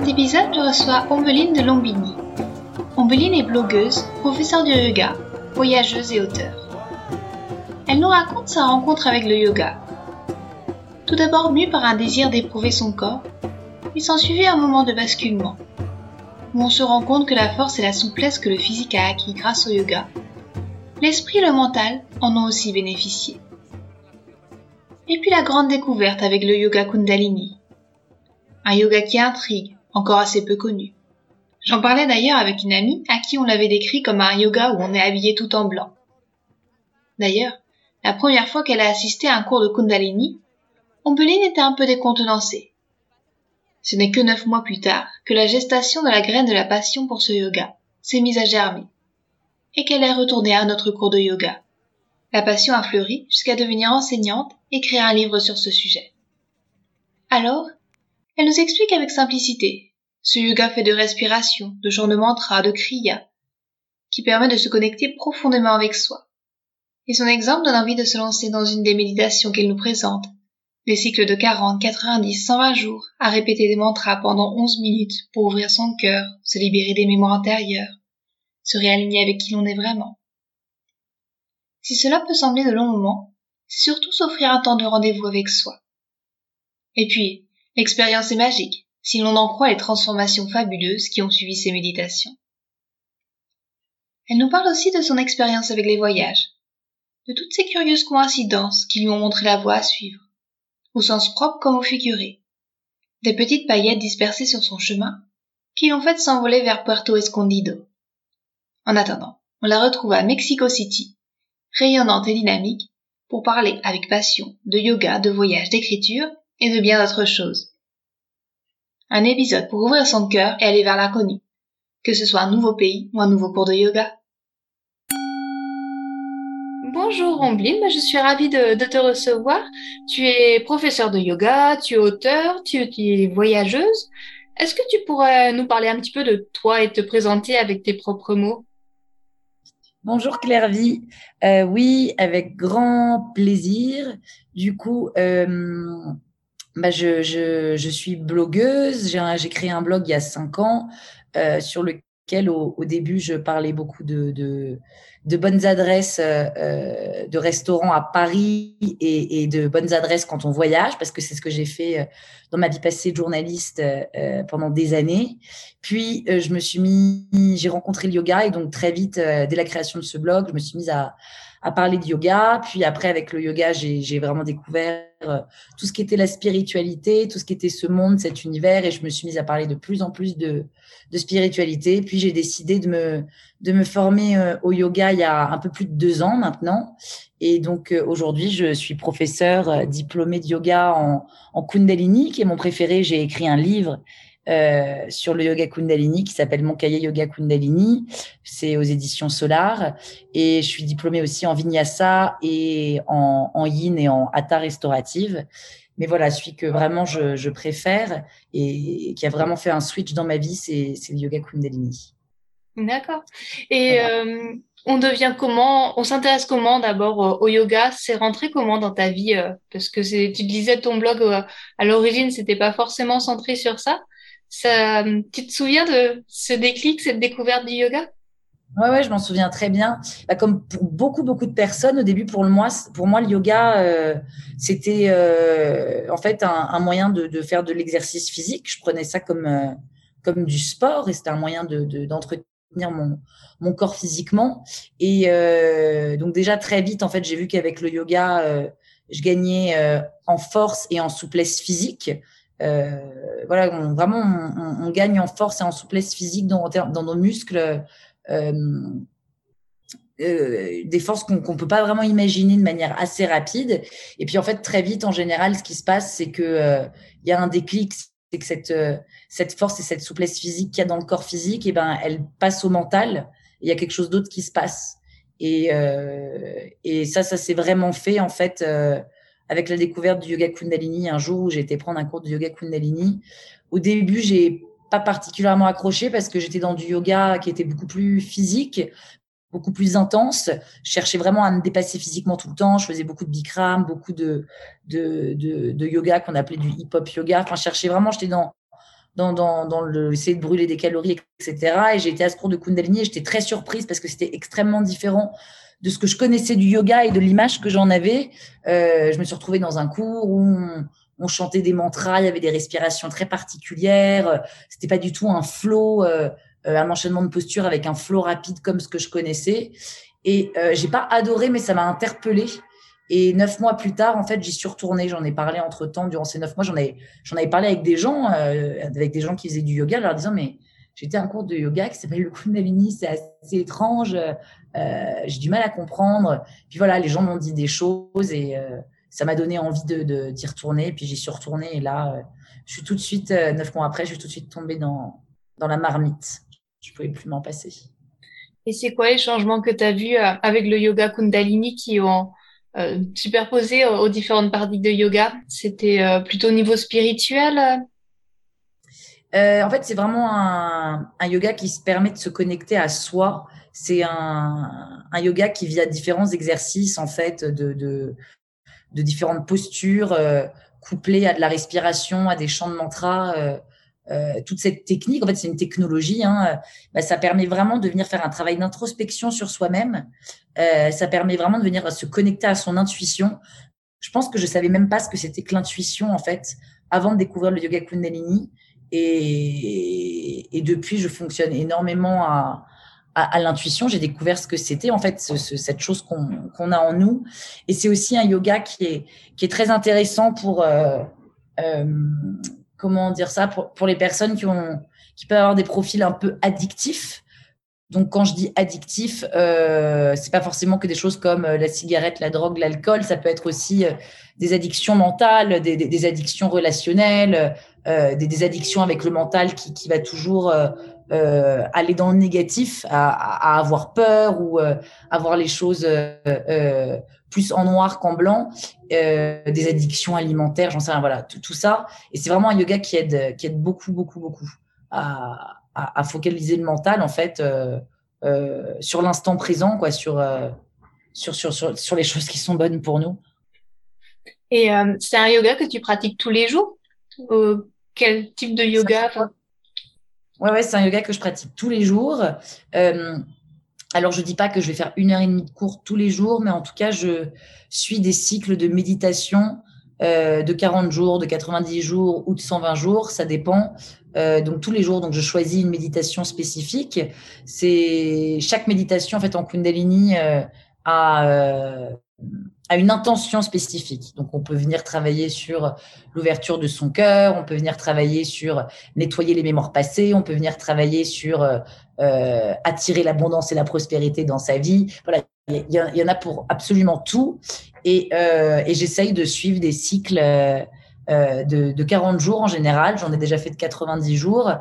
Cet épisode, je Ombeline de Lombini. Ombeline est blogueuse, professeure de yoga, voyageuse et auteure. Elle nous raconte sa rencontre avec le yoga. Tout d'abord mue par un désir d'éprouver son corps, il s'ensuivit un moment de basculement, où on se rend compte que la force et la souplesse que le physique a acquis grâce au yoga, l'esprit et le mental en ont aussi bénéficié. Et puis la grande découverte avec le yoga Kundalini. Un yoga qui intrigue, encore assez peu connu. J'en parlais d'ailleurs avec une amie à qui on l'avait décrit comme un yoga où on est habillé tout en blanc. D'ailleurs, la première fois qu'elle a assisté à un cours de Kundalini, Ombeline était un peu décontenancée. Ce n'est que neuf mois plus tard que la gestation de la graine de la passion pour ce yoga s'est mise à germer, et qu'elle est retournée à notre cours de yoga. La passion a fleuri jusqu'à devenir enseignante écrire un livre sur ce sujet. Alors, elle nous explique avec simplicité ce yoga fait de respiration, de chants de mantra, de kriya, qui permet de se connecter profondément avec soi. Et son exemple donne envie de se lancer dans une des méditations qu'elle nous présente, des cycles de 40, 90, 120 jours, à répéter des mantras pendant 11 minutes pour ouvrir son cœur, se libérer des mémoires intérieures, se réaligner avec qui l'on est vraiment. Si cela peut sembler de longs moments, c'est surtout s'offrir un temps de rendez-vous avec soi. Et puis, l'expérience est magique, si l'on en croit les transformations fabuleuses qui ont suivi ces méditations. Elle nous parle aussi de son expérience avec les voyages, de toutes ces curieuses coïncidences qui lui ont montré la voie à suivre, au sens propre comme au figuré, des petites paillettes dispersées sur son chemin qui l'ont fait s'envoler vers Puerto Escondido. En attendant, on la retrouve à Mexico City, rayonnante et dynamique, pour parler avec passion de yoga, de voyage, d'écriture et de bien d'autres choses. Un épisode pour ouvrir son cœur et aller vers l'inconnu, que ce soit un nouveau pays ou un nouveau cours de yoga. Bonjour Ambline, je suis ravie de, te recevoir. Tu es professeur de yoga, tu es auteur, tu es voyageuse. Est-ce que tu pourrais nous parler un petit peu de toi et te présenter avec tes propres mots? Bonjour Clairvy. Euh, oui, avec grand plaisir. Du coup, euh, bah je, je, je, suis blogueuse. J'ai créé un blog il y a cinq ans euh, sur lequel, au, au, début, je parlais beaucoup de, de, de bonnes adresses euh, euh, de restaurants à Paris et, et, de bonnes adresses quand on voyage, parce que c'est ce que j'ai fait dans ma vie passée de journaliste pendant des années. Puis, je me suis mis, j'ai rencontré le yoga et donc très vite, dès la création de ce blog, je me suis mise à, à parler de yoga. Puis après, avec le yoga, j'ai vraiment découvert tout ce qui était la spiritualité, tout ce qui était ce monde, cet univers, et je me suis mise à parler de plus en plus de, spiritualité. Puis j'ai décidé de me, de me former euh, au yoga il y a un peu plus de deux ans maintenant. Et donc euh, aujourd'hui, je suis professeur euh, diplômé de yoga en, en Kundalini, qui est mon préféré. J'ai écrit un livre euh, sur le yoga Kundalini qui s'appelle Mon cahier yoga Kundalini. C'est aux éditions Solar. Et je suis diplômée aussi en Vinyasa et en, en Yin et en Hatha restaurative. Mais voilà, celui que vraiment je, je préfère et, qui a vraiment fait un switch dans ma vie, c'est le yoga Kundalini. D'accord. Et euh, on devient comment On s'intéresse comment d'abord euh, au yoga? C'est rentré comment dans ta vie Parce que tu disais ton blog à l'origine, c'était pas forcément centré sur ça. Ça, tu te souviens de ce déclic, cette découverte du yoga? Ouais, ouais, je m'en souviens très bien. Bah, comme pour beaucoup, beaucoup de personnes, au début, pour, le moi, pour moi, le yoga, euh, c'était euh, en fait un, un moyen de, de, faire de l'exercice physique. Je prenais ça comme, euh, comme du sport et c'était un moyen de, d'entretenir mon, mon corps physiquement. Et euh, donc déjà, très vite, en fait, j'ai vu qu'avec le yoga, euh, je gagnais en force et en souplesse physique. Euh, voilà, on, vraiment, on, gagne en force et en souplesse physique dans, nos muscles. Euh, euh, des forces qu'on ne peut pas vraiment imaginer de manière assez rapide. Et puis en fait, très vite, en général, ce qui se passe, c'est que il y a un déclic que cette, cette force et cette souplesse physique qu'il y a dans le corps physique, eh ben, elle passe au mental. Il y a quelque chose d'autre qui se passe. Et, et ça, ça s'est vraiment fait en fait avec la découverte du yoga Kundalini. Un jour où j'ai été prendre un cours de yoga Kundalini, au début, j'ai pas particulièrement accroché parce que j'étais dans du yoga qui était beaucoup plus physique, beaucoup plus intense. Je cherchais vraiment à me dépasser physiquement tout le temps. Je faisais beaucoup de Bikram, beaucoup de, de, de, yoga qu'on appelait du hip-hop yoga. Enfin, je cherchais vraiment, j'étais dans, dans, dans, dans le, essayer de brûler des calories, etc. Et j'ai été à ce cours de Kundalini et j'étais très surprise parce que c'était extrêmement différent de ce que je connaissais du yoga et de l'image que j'en avais. Euh, je me suis retrouvée dans un cours où on, chantait des mantras, il y avait des respirations très particulières. C'était pas du tout un flow, euh, euh, un enchaînement de postures avec un flow rapide comme ce que je connaissais. Et euh, j'ai pas adoré, mais ça m'a interpellée. Et neuf mois plus tard, en fait, j'y suis retournée. J'en ai parlé entre temps durant ces neuf mois. J'en avais, j'en parlé avec des gens, euh, avec des gens qui faisaient du yoga, leur disant mais j'étais à un cours de yoga qui s'appelle le Kundalini, c'est assez étrange. j'ai du mal à comprendre. Puis voilà, les gens m'ont dit des choses et ça m'a donné envie de d'y retourner. Puis j'y suis retournée et là, euh, je suis tout de suite, euh, neuf mois après, je suis tout de suite tombée dans, dans la marmite. Je pouvais plus m'en passer. Et c'est quoi les changements que tu as vus euh, avec le yoga Kundalini qui ont superposé aux différentes parties de yoga? C'était plutôt au niveau spirituel En fait, c'est vraiment un, un, yoga qui se permet de se connecter à soi. C'est un, un, yoga qui via différents exercices en fait de, de, de différentes postures euh, couplées à de la respiration, à des chants de mantra. Euh, euh, toute cette technique, en fait, c'est une technologie. Hein, bah, ça permet vraiment de venir faire un travail d'introspection sur soi-même. ça permet vraiment de venir se connecter à son intuition. Je pense que je savais même pas ce que c'était que l'intuition en fait avant de découvrir le yoga Kundalini. Et, depuis, je fonctionne énormément à, l'intuition. J'ai découvert ce que c'était en fait cette chose qu'on a en nous. Et c'est aussi un yoga qui est très intéressant pour euh, euh, comment dire ça pour, les personnes qui peuvent avoir des profils un peu addictifs. Donc quand je dis addictif, euh, c'est pas forcément que des choses comme euh, la cigarette, la drogue, l'alcool. Ça peut être aussi des addictions mentales, des addictions relationnelles, euh, des, des, addictions avec le mental qui, qui va toujours euh, aller dans le négatif, à, à avoir peur ou euh, avoir les choses euh, euh, plus en noir qu'en blanc, des addictions alimentaires, j'en sais rien, voilà, tout, tout ça. Et c'est vraiment un yoga qui aide, qui aide beaucoup, beaucoup, beaucoup à, à, à focaliser le mental en fait sur l'instant présent, quoi, sur, sur, sur, sur, sur les choses qui sont bonnes pour nous. Et c'est un yoga que tu pratiques tous les jours? Quel type de yoga Ouais, ouais, c'est un yoga que je pratique tous les jours. Euh, alors, je dis pas que je vais faire une heure et demie de cours tous les jours, mais en tout cas, je suis des cycles de méditation euh, de 40 jours, de 90 jours ou de 120 jours, ça dépend. Euh, donc tous les jours, donc je choisis une méditation spécifique. C'est chaque méditation en fait en Kundalini euh, a à une intention spécifique. Donc, on peut venir travailler sur l'ouverture de son cœur, on peut venir travailler sur nettoyer les mémoires passées, on peut venir travailler sur euh, euh attirer l'abondance et la prospérité dans sa vie. Voilà, il y, en a pour absolument tout. Et, euh, et j'essaye de suivre des cycles euh, de, de, 40 jours en général. J'en ai déjà fait de 90 jours.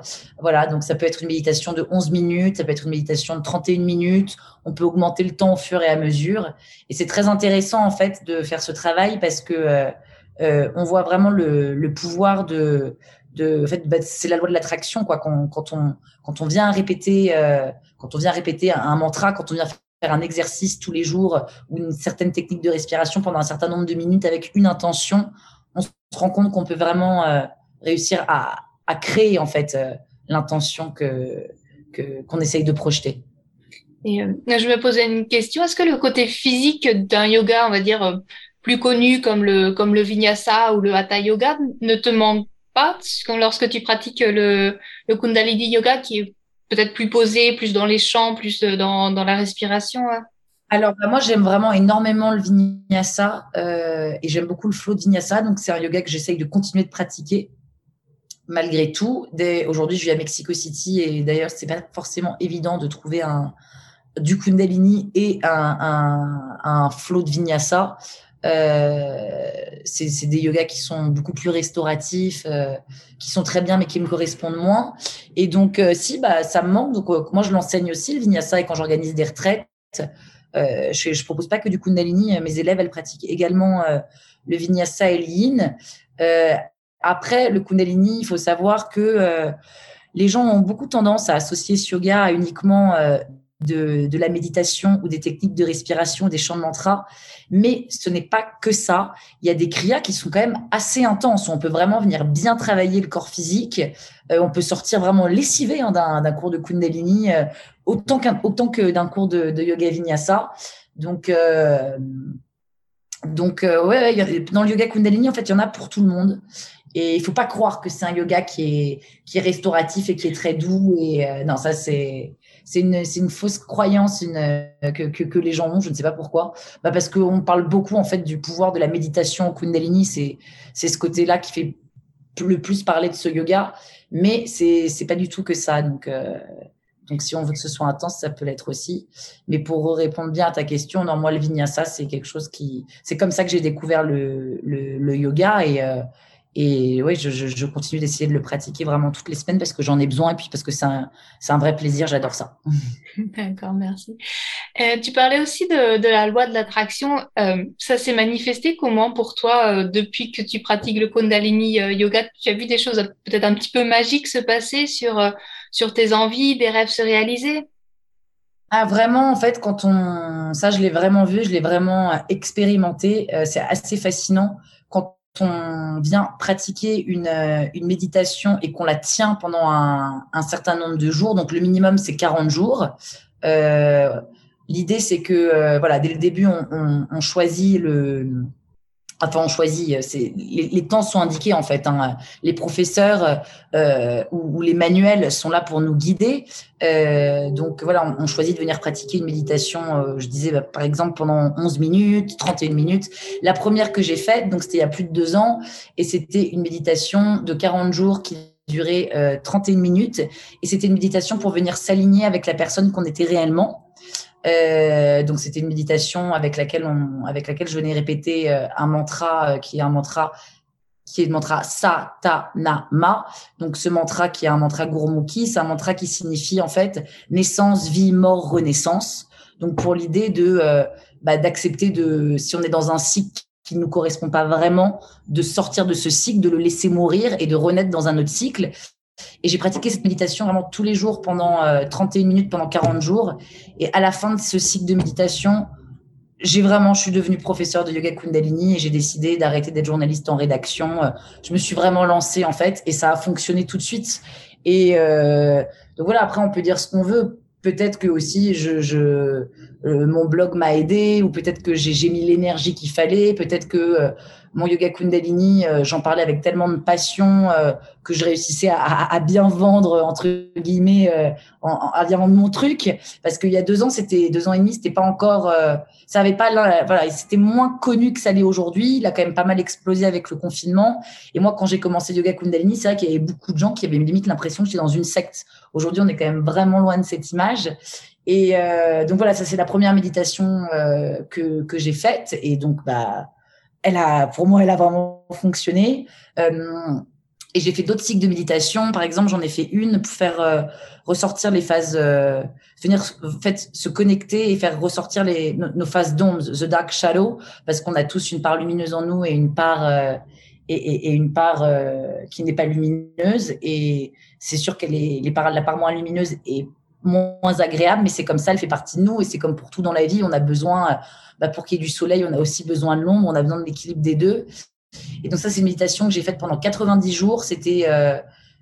Voilà, donc ça peut être une méditation de 11 minutes, ça peut être une méditation de 31 minutes. On peut augmenter le temps au fur et à mesure. Et c'est très intéressant en fait de faire ce travail parce que euh, euh, on voit vraiment le, pouvoir de, en fait, bah, c'est la loi de l'attraction quoi. Quand, quand, on quand on vient répéter quand on vient répéter un, mantra, quand on vient faire un exercice tous les jours ou une certaine technique de respiration pendant un certain nombre de minutes avec une intention, on se rend compte qu'on peut vraiment euh, réussir à, à, créer en fait euh, l'intention que qu'on essaye de projeter. Et euh, je me posais une question. Est-ce que le côté physique d'un yoga, on va dire euh, plus connu comme le comme le vinyasa ou le hatha yoga, ne te manque pas? Lorsque tu pratiques le, le kundalini yoga qui est peut-être plus posé, plus dans les champs, plus dans, dans la respiration hein alors, bah, moi, j'aime vraiment énormément le vinyasa euh, et j'aime beaucoup le flow de vinyasa. Donc, c'est un yoga que j'essaye de continuer de pratiquer malgré tout. Aujourd'hui, je vis à Mexico City et d'ailleurs, c'est pas forcément évident de trouver un du kundalini et un, un, un flow de vinyasa. Euh, c'est des yogas qui sont beaucoup plus restauratifs, euh, qui sont très bien, mais qui me correspondent moins. Et donc, euh, si, bah, ça me manque. Donc, euh, moi, je l'enseigne aussi, le vinyasa, et quand j'organise des retraites, je, je propose pas que du kundalini. Mes élèves, elles pratiquent également le vinyasa et l'yin. après, le kundalini, il faut savoir que les gens ont beaucoup tendance à associer ce yoga à uniquement de, la méditation ou des techniques de respiration, des chants de mantra. Mais ce n'est pas que ça. Il y a des kriyas qui sont quand même assez intenses. On peut vraiment venir bien travailler le corps physique. Euh, on peut sortir vraiment lessivé hein, d'un cours de Kundalini, euh, autant, autant que d'un cours de, yoga vinyasa. Donc, euh, donc ouais, dans le yoga Kundalini, en fait, il y en a pour tout le monde. Et il faut pas croire que c'est un yoga qui est, qui est restauratif et qui est très doux. Et non, ça, c'est c'est une, une, fausse croyance euh, que, que, les gens ont, je ne sais pas pourquoi. Bah parce qu'on parle beaucoup en fait du pouvoir de la méditation Kundalini, c'est ce côté-là qui fait le plus parler de ce yoga, mais c'est pas du tout que ça. Donc euh, donc si on veut que ce soit intense, ça peut l'être aussi. Mais pour répondre bien à ta question, non, moi le vinyasa c'est quelque chose qui c'est comme ça que j'ai découvert le, yoga et euh, oui, je, continue d'essayer de le pratiquer vraiment toutes les semaines parce que j'en ai besoin et puis parce que c'est un, vrai plaisir, j'adore ça. D'accord, merci. Euh, tu parlais aussi de, la loi de l'attraction. Euh, ça s'est manifesté comment pour toi euh, depuis que tu pratiques le Kundalini Yoga? Tu as vu des choses peut-être un petit peu magiques se passer sur, sur tes envies, des rêves se réaliser ah, vraiment, en fait, quand on. Ça, je l'ai vraiment vu, je l'ai vraiment expérimenté. c'est assez fascinant. Quand on vient pratiquer une, euh, une méditation et qu'on la tient pendant un, un, certain nombre de jours, donc le minimum c'est 40 jours. Euh, L'idée c'est que euh, voilà, dès le début on choisit le, Enfin, on choisit, euh, les, les, temps sont indiqués en fait. Hein. Les professeurs euh, ou, ou, les manuels sont là pour nous guider. Euh, donc voilà, on, on, choisit de venir pratiquer une méditation. Euh, je disais bah, par exemple pendant 11 minutes, 31 minutes. La première que j'ai faite, donc c'était il y a plus de deux ans, et c'était une méditation de 40 jours qui durait euh, 31 minutes. Et c'était une méditation pour venir s'aligner avec la personne qu'on était réellement. Euh, donc c'était une méditation avec laquelle on, avec laquelle je venais répéter euh, un mantra euh, qui est un mantra qui est le mantra Satanama. Donc ce mantra qui est un mantra Gurmukhi, c'est un mantra qui signifie en fait naissance, vie, mort, renaissance. Donc pour l'idée de euh, bah, d'accepter de si on est dans un cycle qui ne nous correspond pas vraiment, de sortir de ce cycle, de le laisser mourir et de renaître dans un autre cycle. Et j'ai pratiqué cette méditation vraiment tous les jours pendant euh, 31 minutes, pendant 40 jours. Et à la fin de ce cycle de méditation, j'ai vraiment, je suis devenue professeur de yoga Kundalini et j'ai décidé d'arrêter d'être journaliste en rédaction. Euh, je me suis vraiment lancée en fait et ça a fonctionné tout de suite. Et euh, donc voilà, après on peut dire ce qu'on veut. Peut-être que aussi je, euh, mon blog m'a aidé ou peut-être que j'ai mis l'énergie qu'il fallait. Peut-être que mon yoga Kundalini, euh, j'en parlais avec tellement de passion euh, que je réussissais à, à, bien vendre entre guillemets, euh, à bien vendre mon truc. Parce qu'il y a deux ans, c'était deux ans et demi, c'était pas encore, ça avait pas, voilà, c'était moins connu que ça l'est aujourd'hui. Il a quand même pas mal explosé avec le confinement. Et moi, quand j'ai commencé yoga Kundalini, c'est vrai qu'il y avait beaucoup de gens qui avaient limite l'impression que j'étais dans une secte. Aujourd'hui, on est quand même vraiment loin de cette image. Et euh, donc voilà, ça c'est la première méditation euh, que, que j'ai faite. Et donc, bah, elle a, pour moi, elle a vraiment fonctionné. Euh, et j'ai fait d'autres cycles de méditation. Par exemple, j'en ai fait une pour faire euh, ressortir les phases, euh, venir en fait se connecter et faire ressortir les nos, phases d'ombre, the dark shadow, parce qu'on a tous une part lumineuse en nous et une part euh, et, et, et, une part qui n'est pas lumineuse. Et c'est sûr est les parts, la part moins lumineuse est moins agréable, mais c'est comme ça, elle fait partie de nous et c'est comme pour tout dans la vie, on a besoin, bah, pour qu'il y ait du soleil, on a aussi besoin de l'ombre, on a besoin de l'équilibre des deux. Et donc ça, c'est une méditation que j'ai faite pendant 90 jours. C'était euh,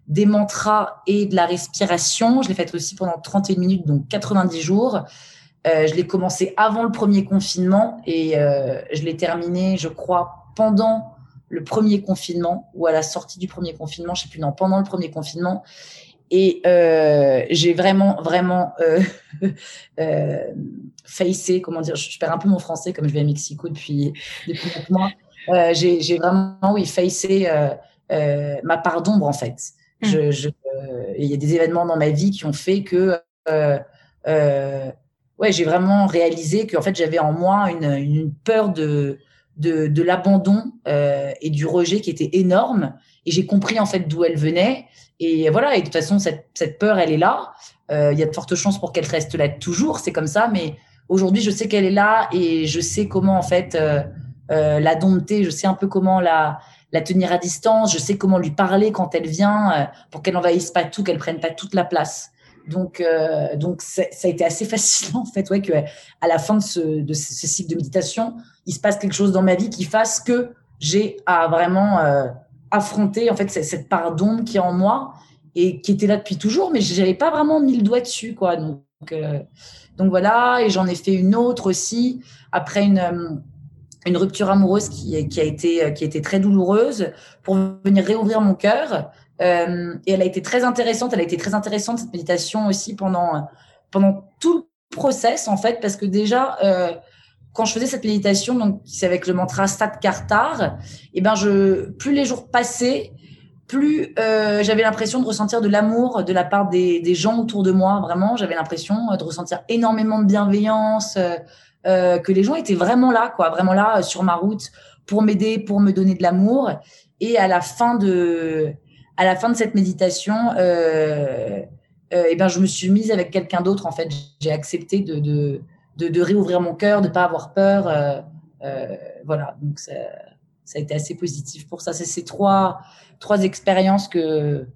des mantras et de la respiration. Je l'ai faite aussi pendant 31 minutes, donc 90 jours. Euh, je l'ai commencé avant le premier confinement et euh, je l'ai terminé, je crois, pendant le premier confinement ou à la sortie du premier confinement, je sais plus, non, pendant le premier confinement. Et euh, j'ai vraiment, vraiment euh, euh, facé, comment dire, je, perds un peu mon français comme je vais à Mexico depuis, depuis mois. Euh, j'ai vraiment, oui, facé euh, euh, ma part d'ombre en fait. Mmh. Je, je, il y a des événements dans ma vie qui ont fait que ouais, j'ai vraiment réalisé que en fait j'avais en moi une, une peur de de, de l'abandon euh, et du rejet qui était énorme. Et j'ai compris en fait d'où elle venait. Et voilà, et de toute façon, cette, cette peur, elle est là. Euh, il y a de fortes chances pour qu'elle reste là toujours, c'est comme ça. Mais aujourd'hui, je sais qu'elle est là et je sais comment en fait euh, euh, la dompter. Je sais un peu comment la, la tenir à distance. Je sais comment lui parler quand elle vient euh, pour qu'elle n'envahisse pas tout, qu'elle prenne pas toute la place. Donc, donc ça a été assez fascinant en fait, ouais, que à la fin de ce, de ce cycle de méditation, il se passe quelque chose dans ma vie qui fasse que j'ai à vraiment euh, affronter en fait cette part d'ombre qui est en moi et qui était là depuis toujours, mais j'avais pas vraiment mis le doigt dessus, quoi. Donc, euh, donc voilà, et j'en ai fait une autre aussi après une euh, rupture amoureuse qui, a été très douloureuse pour venir réouvrir mon cœur. Et elle a été très intéressante. Elle a été très intéressante cette méditation aussi pendant tout le process en fait, parce que déjà quand je faisais cette méditation, donc c'est avec le mantra Stat Kartar, et ben je plus les jours passaient, plus euh, j'avais l'impression de ressentir de l'amour de la part des, gens autour de moi. Vraiment, j'avais l'impression de ressentir énormément de bienveillance, euh, euh, que les gens étaient vraiment là, quoi, vraiment là sur ma route pour m'aider, pour me donner de l'amour. Et à la fin de, à la fin de cette méditation, euh, et ben je me suis mise avec quelqu'un d'autre. En fait, j'ai accepté de de, de, réouvrir mon cœur, de pas avoir peur. Euh, euh, voilà, donc ça, ça, a été assez positif pour ça. C'est ces trois, trois expériences que,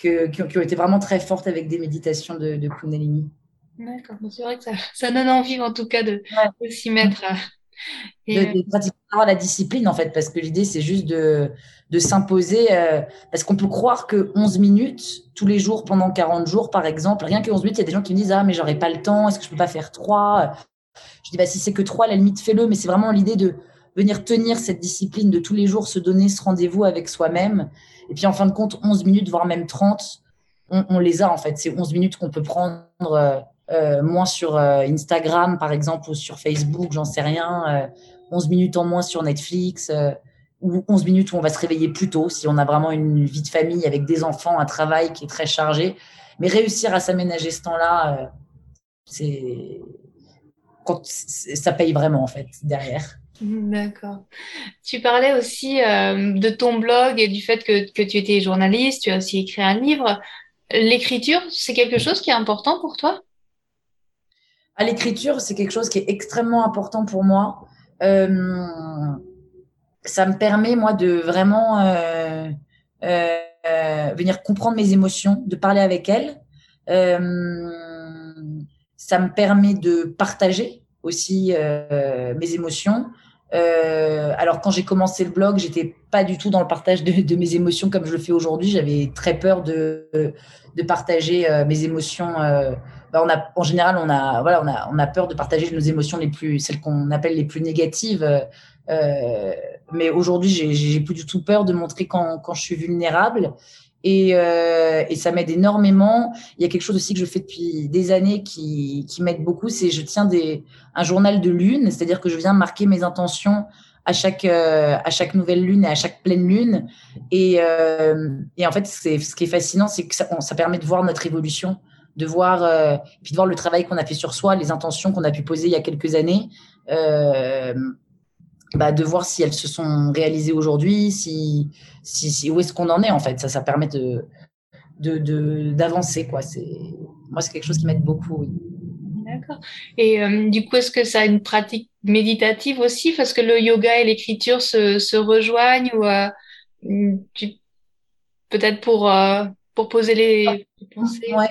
que, qui, ont, qui, ont, été vraiment très fortes avec des méditations de, de Kundalini. D'accord, c'est vrai que ça, ça, donne envie en tout cas de, ouais. de s'y mettre. Et de, de, pratiquer la discipline en fait, parce que l'idée c'est juste de, de s'imposer, euh, parce qu'on peut croire que 11 minutes tous les jours pendant 40 jours par exemple, rien que 11 minutes, il y a des gens qui me disent ah mais j'aurais pas le temps, est-ce que je peux pas faire 3 Je dis bah si c'est que 3 la limite fais-le, mais c'est vraiment l'idée de venir tenir cette discipline de tous les jours, se donner ce rendez-vous avec soi-même, et puis en fin de compte 11 minutes voire même 30, on, on les a en fait, c'est 11 minutes qu'on peut prendre. Euh, euh, moins sur euh, Instagram, par exemple, ou sur Facebook, j'en sais rien. Euh, 11 minutes en moins sur Netflix, euh, ou 11 minutes où on va se réveiller plus tôt, si on a vraiment une vie de famille avec des enfants, un travail qui est très chargé. Mais réussir à s'aménager ce temps-là, c'est ça paye vraiment, en fait, derrière. D'accord. Tu parlais aussi de ton blog et du fait que, que, tu étais journaliste, tu as aussi écrit un livre. L'écriture, c'est quelque chose qui est important pour toi? À l'écriture, c'est quelque chose qui est extrêmement important pour moi. Euh, ça me permet, moi, de vraiment euh, euh, venir comprendre mes émotions, de parler avec elles. Ça me permet de partager aussi mes émotions. Alors, quand j'ai commencé le blog, j'étais pas du tout dans le partage de, mes émotions comme je le fais aujourd'hui. J'avais très peur de, de partager mes émotions bah, on a, en général, on a, voilà, on a, on a peur de partager nos émotions les plus, celles qu'on appelle les plus négatives. Euh, mais aujourd'hui, j'ai plus du tout peur de montrer quand, quand je suis vulnérable. Et, euh, et ça m'aide énormément. Il y a quelque chose aussi que je fais depuis des années qui, m'aide beaucoup, c'est je tiens des, un journal de lune, c'est-à-dire que je viens marquer mes intentions à chaque euh, à chaque nouvelle lune et à chaque pleine lune. Et, euh, en fait, ce qui est fascinant, c'est que ça, ça permet de voir notre évolution de voir, puis de voir le travail qu'on a fait sur soi, les intentions qu'on a pu poser il y a quelques années, bah, de voir si elles se sont réalisées aujourd'hui, si, si, si, où est-ce qu'on en est en fait. Ça, ça permet de d'avancer de, quoi. C'est moi c'est quelque chose qui m'aide beaucoup. Oui. D'accord. Et euh, du coup, est-ce que ça a une pratique méditative aussi, parce que le yoga et l'écriture se, se rejoignent ou euh, peut-être pour euh, pour poser les pensées. Ouais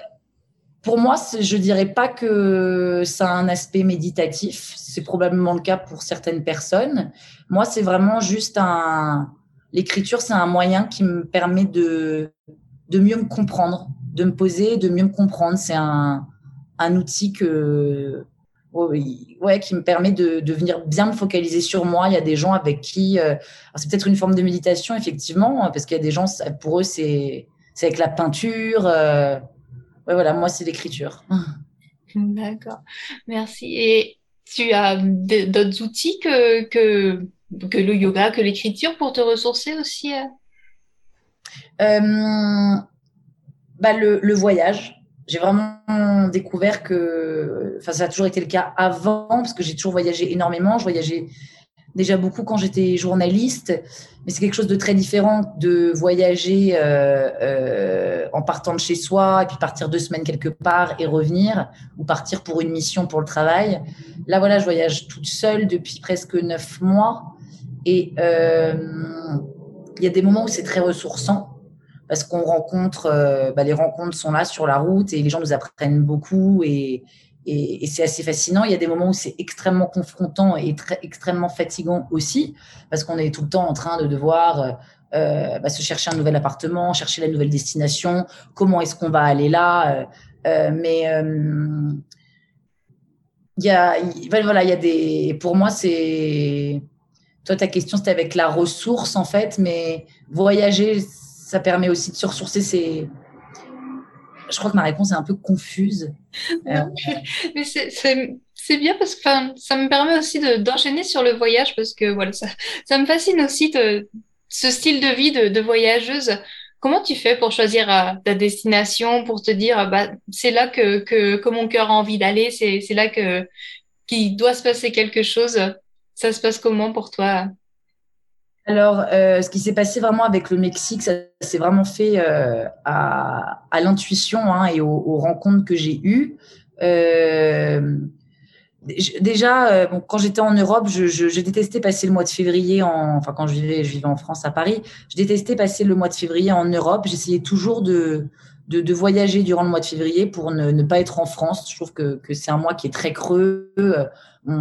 pour moi, je dirais pas que ça a un aspect méditatif. C'est probablement le cas pour certaines personnes. Moi, c'est vraiment juste un. L'écriture, c'est un moyen qui me permet de de mieux me comprendre, de me poser, de mieux me comprendre. C'est un un outil que ouais, qui me permet de, de venir bien me focaliser sur moi. Il y a des gens avec qui, euh, c'est peut-être une forme de méditation effectivement, parce qu'il y a des gens, pour eux, c'est c'est avec la peinture. Euh, ouais, voilà, moi, c'est l'écriture. D'accord, merci. Et tu as d'autres outils que, que, que le yoga, que l'écriture pour te ressourcer aussi euh? Euh, bah le, le, voyage. J'ai vraiment découvert que, enfin, ça a toujours été le cas avant, parce que j'ai toujours voyagé énormément. Je voyageais déjà beaucoup quand j'étais journaliste, mais c'est quelque chose de très différent de voyager euh, euh, en partant de chez soi et puis partir deux semaines quelque part et revenir, ou partir pour une mission pour le travail. Là, voilà, je voyage toute seule depuis presque neuf mois et euh, il y a des moments où c'est très ressourçant parce qu'on rencontre, bah, les rencontres sont là sur la route et les gens nous apprennent beaucoup et, et, c'est assez fascinant. Il y a des moments où c'est extrêmement confrontant et extrêmement fatigant aussi, parce qu'on est tout le temps en train de devoir euh, euh bah, se chercher un nouvel appartement, chercher la nouvelle destination, comment est-ce qu'on va aller là. Euh, mais y a, voilà, il y a des. Pour moi, c'est. Toi, ta question, c'était avec la ressource, en fait, mais voyager, ça permet aussi de se ressourcer. C'est je crois que ma réponse est un peu confuse. Mais c'est bien parce que ça me permet aussi d'enchaîner sur le voyage parce que voilà, ça, ça me fascine aussi de, ce style de vie de, voyageuse. Comment tu fais pour choisir euh, ta destination, pour te dire bah, c'est là que, que, que, mon cœur a envie d'aller, c'est là que qu'il doit se passer quelque chose. Ça se passe comment pour toi? Alors, euh, ce qui s'est passé vraiment avec le Mexique, ça s'est vraiment fait euh, à, à l'intuition hein, et aux, aux, rencontres que j'ai eues. Euh, déjà, euh, bon, quand j'étais en Europe, je, je, je, détestais passer le mois de février, en, enfin quand je vivais, je vivais en France à Paris, je détestais passer le mois de février en Europe. J'essayais toujours de, de, de, voyager durant le mois de février pour ne, ne pas être en France. Je trouve que, que c'est un mois qui est très creux on,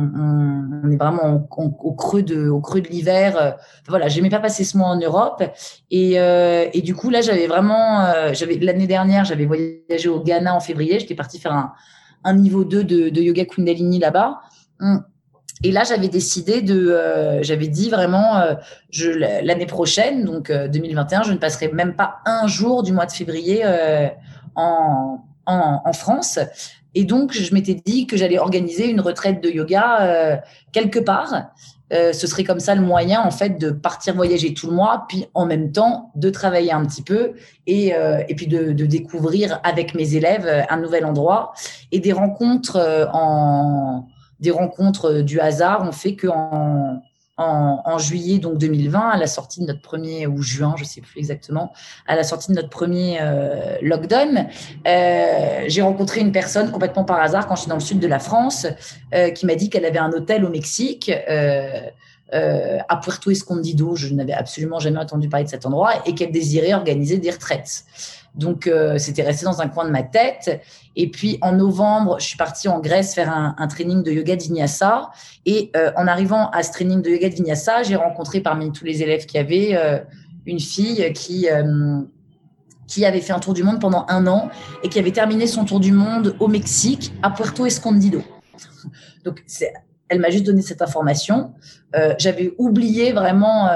on, est vraiment au, creux de, au creux de l'hiver. Euh, voilà, j'aimais pas passer ce mois en Europe. Et, euh, et du coup, là, j'avais vraiment, euh, j'avais l'année dernière, j'avais voyagé au Ghana en février. J'étais partie faire un, un niveau 2 de, de yoga Kundalini là-bas. Et là, j'avais décidé de, j'avais dit vraiment, je l'année prochaine, donc 2021, je ne passerai même pas un jour du mois de février en, en, en, France. Et donc, je m'étais dit que j'allais organiser une retraite de yoga euh, quelque part. Euh, ce serait comme ça le moyen, en fait, de partir voyager tout le mois, puis en même temps de travailler un petit peu et, euh, et puis de, de, découvrir avec mes élèves euh, un nouvel endroit. Et des rencontres euh, en des rencontres du hasard ont fait qu'en en, juillet donc 2020, à la sortie de notre premier ou juin, je sais plus exactement, à la sortie de notre premier euh, lockdown, euh, j'ai rencontré une personne complètement par hasard quand je suis dans le sud de la France, euh, qui m'a dit qu'elle avait un hôtel au Mexique. à Puerto Escondido, je n'avais absolument jamais entendu parler de cet endroit, et qu'elle désirait organiser des retraites. Donc, euh, c'était resté dans un coin de ma tête. Et puis, en novembre, je suis partie en Grèce faire un, training de yoga vinyasa. Et euh, en arrivant à ce training de yoga vinyasa, j'ai rencontré parmi tous les élèves qui avaient euh, une fille qui qui avait fait un tour du monde pendant un an et qui avait terminé son tour du monde au Mexique, à Puerto Escondido. Donc, elle m'a juste donné cette information. J'avais oublié vraiment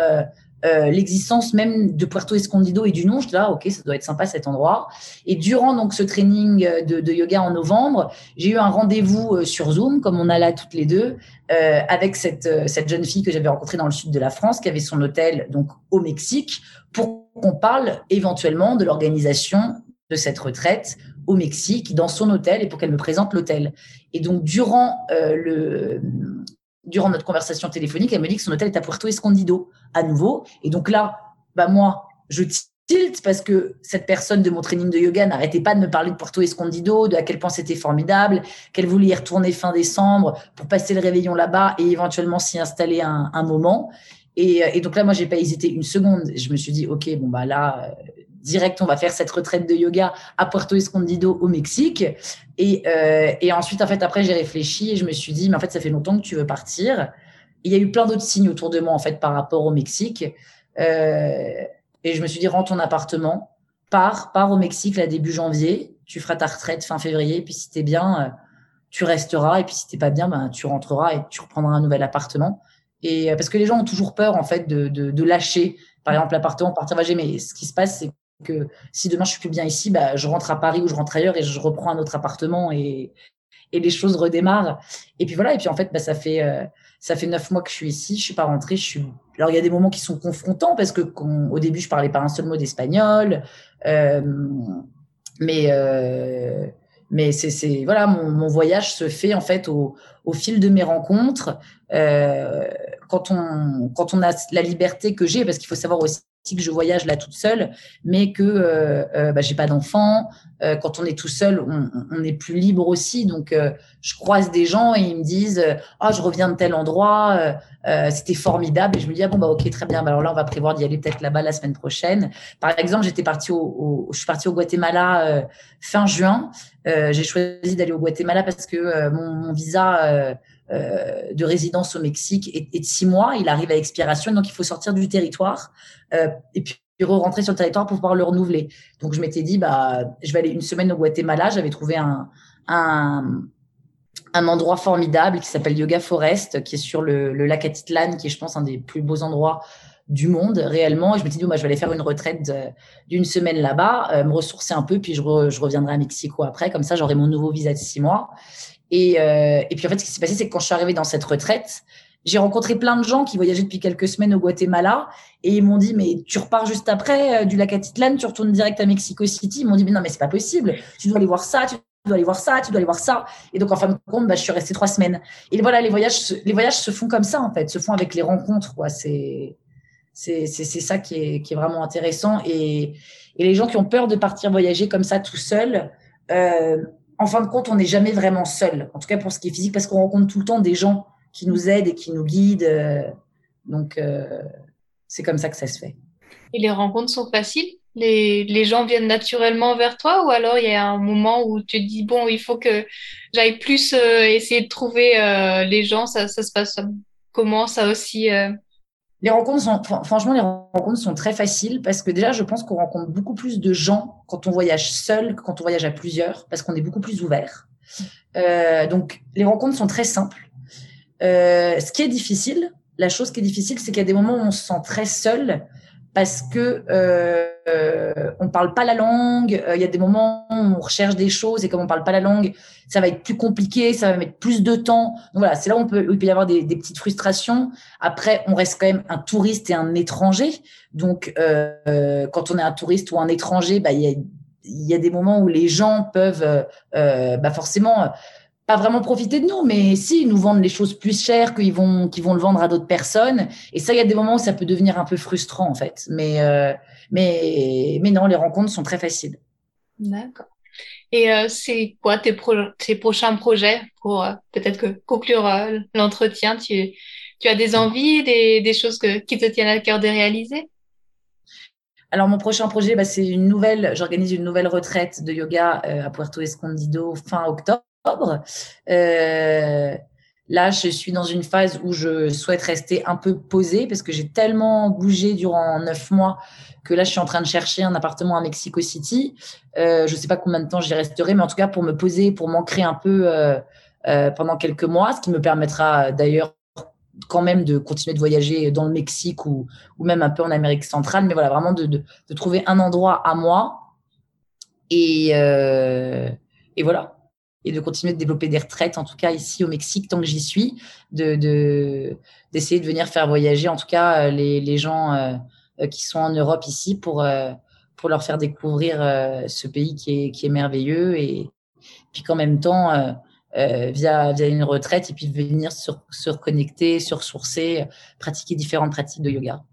l'existence même de Puerto Escondido et du nom. Je dis là, ok, ça doit être sympa cet endroit. Et durant donc ce training euh, de, yoga en novembre, j'ai eu un rendez-vous euh, sur Zoom, comme on a là toutes les deux, euh, avec cette, cette jeune fille que j'avais rencontrée dans le sud de la France, qui avait son hôtel donc au Mexique, pour qu'on parle éventuellement de l'organisation de cette retraite au Mexique dans son hôtel et pour qu'elle me présente l'hôtel. Et donc durant euh, le durant notre conversation téléphonique, elle me dit que son hôtel est à Puerto Escondido, à nouveau. Et donc là, bah moi, je tilt parce que cette personne de mon training de yoga n'arrêtait pas de me parler de Puerto Escondido, de à quel point c'était formidable, qu'elle voulait y retourner fin décembre pour passer le réveillon là-bas et éventuellement s'y installer un, moment. Et, et, donc là, moi, j'ai pas hésité une seconde. Je me suis dit, ok, bon bah là, direct, on va faire cette retraite de yoga à Puerto Escondido au Mexique. Et, euh, et ensuite, en fait, après, j'ai réfléchi et je me suis dit, mais en fait, ça fait longtemps que tu veux partir. il y a eu plein d'autres signes autour de moi, en fait, par rapport au Mexique. Euh, et je me suis dit, rends ton appartement, pars, pars au Mexique, là, début janvier. Tu feras ta retraite fin février. Et puis, si t'es bien, euh, tu resteras. Et puis, si t'es pas bien, ben, tu rentreras et tu reprendras un nouvel appartement. Et euh, parce que les gens ont toujours peur, en fait, de, de, de lâcher, par exemple, l'appartement, partir. Mais ce qui se passe, c'est que si demain je suis plus bien ici, bah, je rentre à Paris ou je rentre ailleurs et je reprends un autre appartement et, et les choses redémarrent. Et puis voilà. Et puis en fait, bah, ça fait euh, ça fait neuf mois que je suis ici. Je suis pas rentrée. Alors il y a des moments qui sont confrontants parce que au début je parlais pas un seul mot d'espagnol, euh, mais euh, c'est voilà, mon, mon, voyage se fait en fait au, au fil de mes rencontres. Euh, quand on quand on a la liberté que j'ai, parce qu'il faut savoir aussi que je voyage là toute seule, mais que euh, euh, bah, j'ai pas d'enfant. Euh, quand on est tout seul, on, est plus libre aussi. Donc, euh, je croise des gens et ils me disent ah je reviens de tel endroit, c'était formidable. Et je me dis ah bon bah ok très bien. Bah, alors là on va prévoir d'y aller peut-être là-bas la semaine prochaine. Par exemple, j'étais partie au, je suis partie au Guatemala fin juin. j'ai choisi d'aller au Guatemala parce que mon, visa euh, de résidence au Mexique et, de six mois. Il arrive à expiration, donc il faut sortir du territoire euh, et puis re-rentrer sur le territoire pour pouvoir le renouveler. Donc je m'étais dit, bah, je vais aller une semaine au Guatemala. J'avais trouvé un, un, endroit formidable qui s'appelle Yoga Forest, qui est sur le, lac Atitlan, qui est, je pense, un des plus beaux endroits du monde réellement. Et je me suis dit, bah, je vais aller faire une retraite d'une semaine là-bas, euh, me ressourcer un peu, puis je, je reviendrai à Mexico après. Comme ça, j'aurai mon nouveau visa de six mois. Et, euh, et puis en fait, ce qui s'est passé, c'est que quand je suis arrivée dans cette retraite, j'ai rencontré plein de gens qui voyageaient depuis quelques semaines au Guatemala et ils m'ont dit mais tu repars juste après euh, du lac Atitlan, tu retournes direct à Mexico City. Ils m'ont dit mais non mais c'est pas possible, tu dois aller voir ça, tu dois aller voir ça, tu dois aller voir ça. Et donc en fin de compte, bah, je suis restée trois semaines. Et voilà, les voyages, les voyages se font comme ça en fait, se font avec les rencontres quoi. C'est c'est ça qui est qui est vraiment intéressant et et les gens qui ont peur de partir voyager comme ça tout seul. Euh, en fin de compte, on n'est jamais vraiment seul. En tout cas, pour ce qui est physique, parce qu'on rencontre tout le temps des gens qui nous aident et qui nous guident. Euh, donc, euh, c'est comme ça que ça se fait. Et les rencontres sont faciles? Les, gens viennent naturellement vers toi ou alors il y a un moment où tu te dis, bon, il faut que j'aille plus euh, essayer de trouver les gens, ça, ça se passe comment? Ça aussi les rencontres sont, franchement, les rencontres sont très faciles parce que déjà, je pense qu'on rencontre beaucoup plus de gens quand on voyage seul que quand on voyage à plusieurs parce qu'on est beaucoup plus ouvert. Euh, donc, les rencontres sont très simples. Euh, ce qui est difficile, la chose qui est difficile, c'est qu'il y a des moments où on se sent très seul parce que euh, euh, on parle pas la langue. Euh, il y a des moments où on recherche des choses et comme on parle pas la langue, ça va être plus compliqué, ça va mettre plus de temps. Donc voilà, c'est là où, peut, il peut y avoir des, des, petites frustrations. Après, on reste quand même un touriste et un étranger. Donc, euh, quand on est un touriste ou un étranger, bah il y a, y a des moments où les gens peuvent, euh, bah forcément pas vraiment profiter de nous, mais si, ils nous vendent les choses plus chères qu'ils vont, qu'ils vont le vendre à d'autres personnes. Et ça, il y a des moments où ça peut devenir un peu frustrant, en fait. Mais, euh, mais, mais non, les rencontres sont très faciles. D'accord. Et euh, c'est quoi tes, pro tes prochains projets pour euh, peut-être que conclure euh, l'entretien? Tu, tu as des envies, des, des choses que, qui te tiennent à cœur de réaliser? Alors, mon prochain projet, bah, c'est une nouvelle, j'organise une nouvelle retraite de yoga à Puerto Escondido fin octobre. Euh, là, je suis dans une phase où je souhaite rester un peu posée parce que j'ai tellement bougé durant neuf mois que là, je suis en train de chercher un appartement à Mexico City. Euh, je sais pas combien de temps j'y resterai, mais en tout cas, pour me poser, pour m'ancrer un peu euh, pendant quelques mois, ce qui me permettra d'ailleurs quand même de continuer de voyager dans le Mexique ou, ou même un peu en Amérique centrale, mais voilà, vraiment de, de, trouver un endroit à moi. Et, et voilà, et de continuer de développer des retraites, en tout cas ici au Mexique, tant que j'y suis, de d'essayer de, venir faire voyager, en tout cas, euh, les, les gens euh, euh, qui sont en Europe ici pour, pour leur faire découvrir ce pays qui est, qui est merveilleux et puis qu'en même temps, via, via une retraite, et puis venir se reconnecter, se ressourcer, pratiquer différentes pratiques de yoga.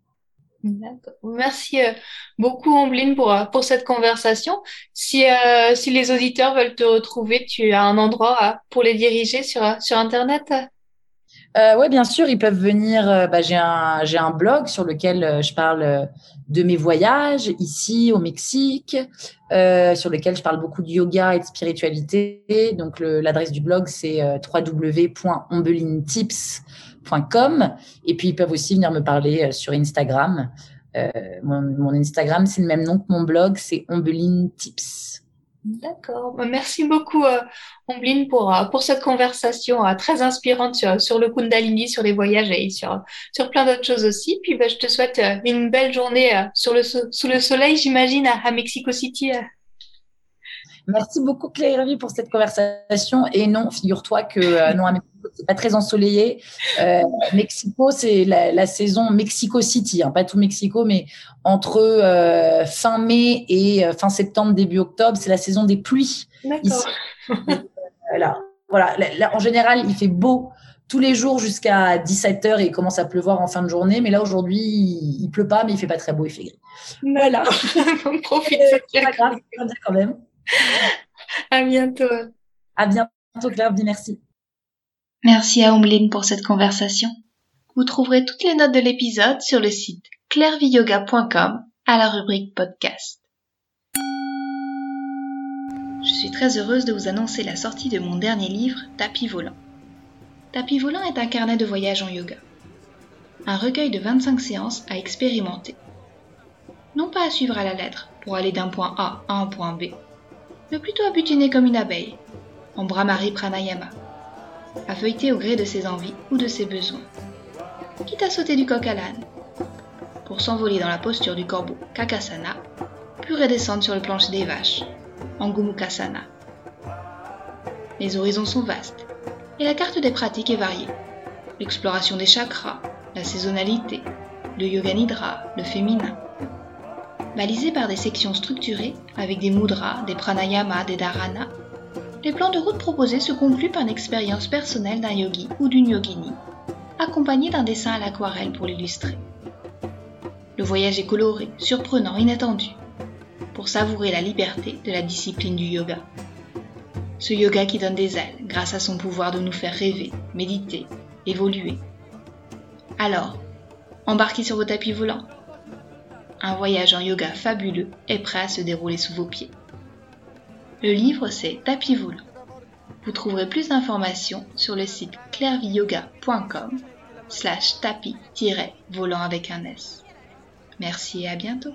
Merci euh, beaucoup, Ambline, pour, euh, cette conversation. Si, euh, si les auditeurs veulent te retrouver, tu as un endroit pour les diriger sur, Internet? Euh, Oui, bien sûr, ils peuvent venir. Bah, j'ai un, blog sur lequel je parle de mes voyages ici au Mexique, sur lequel je parle beaucoup de yoga et de spiritualité. Donc, l'adresse du blog, c'est euh, www.ombellintips.com et puis, ils peuvent aussi venir me parler euh, sur Instagram. Euh, mon, mon, Instagram, c'est le même nom que mon blog, c'est Ombeline Tips. D'accord. Bah, merci beaucoup, euh, Ombline, pour, euh, pour cette conversation euh, très inspirante sur, sur le Kundalini, sur les voyages et sur, sur plein d'autres choses aussi. Puis bah, je te souhaite une belle journée sur le, sous le soleil, j'imagine, à, à Mexico City. Merci beaucoup Claire pour cette conversation. Et non, figure-toi que euh, non, c'est pas très ensoleillé. Euh, Mexico, c'est la, saison Mexico City, hein, pas tout Mexico, mais entre euh, fin mai et fin septembre, début octobre, c'est la saison des pluies. D'accord. voilà. voilà. en général, il fait beau tous les jours jusqu'à 17h et il commence à pleuvoir en fin de journée. Mais là, aujourd'hui, il, pleut pas, mais il fait pas très beau, il fait gris. Voilà. On profite. C'est pas grave, quand même. À bientôt. À bientôt, Claire. Merci. Merci à Omeline pour cette conversation. Vous trouverez toutes les notes de l'épisode sur le site clairviyoga.com à la rubrique podcast. Je suis très heureuse de vous annoncer la sortie de mon dernier livre, Tapis volant. Tapis volant est un carnet de voyage en yoga. Un recueil de 25 séances à expérimenter. Non pas à suivre à la lettre pour aller d'un point A à un point B, mais plutôt à butiner comme une abeille, en Brahmari Pranayama, à feuilleter au gré de ses envies ou de ses besoins, quitte à sauter du coq à l'âne, pour s'envoler dans la posture du corbeau Kakasana, puis redescendre sur le plancher des vaches, en Gumukasana. Les horizons sont vastes, et la carte des pratiques est variée. L'exploration des chakras, la saisonnalité, le yoga nidra, le féminin. Balisés par des sections structurées avec des mudras, des pranayamas, des dharanas, les plans de route proposés se concluent par une expérience personnelle d'un yogi ou d'une yogini, accompagné d'un dessin à l'aquarelle pour l'illustrer. Le voyage est coloré, surprenant, inattendu, pour savourer la liberté de la discipline du yoga ce yoga qui donne des ailes grâce à son pouvoir de nous faire rêver, méditer, évoluer. Alors, embarquez sur vos tapis volants. Un voyage en yoga fabuleux est prêt à se dérouler sous vos pieds. Le livre c'est Tapis volant. Vous trouverez plus d'informations sur le site clairviyoga.com slash tapis-volant avec un S. Merci et à bientôt.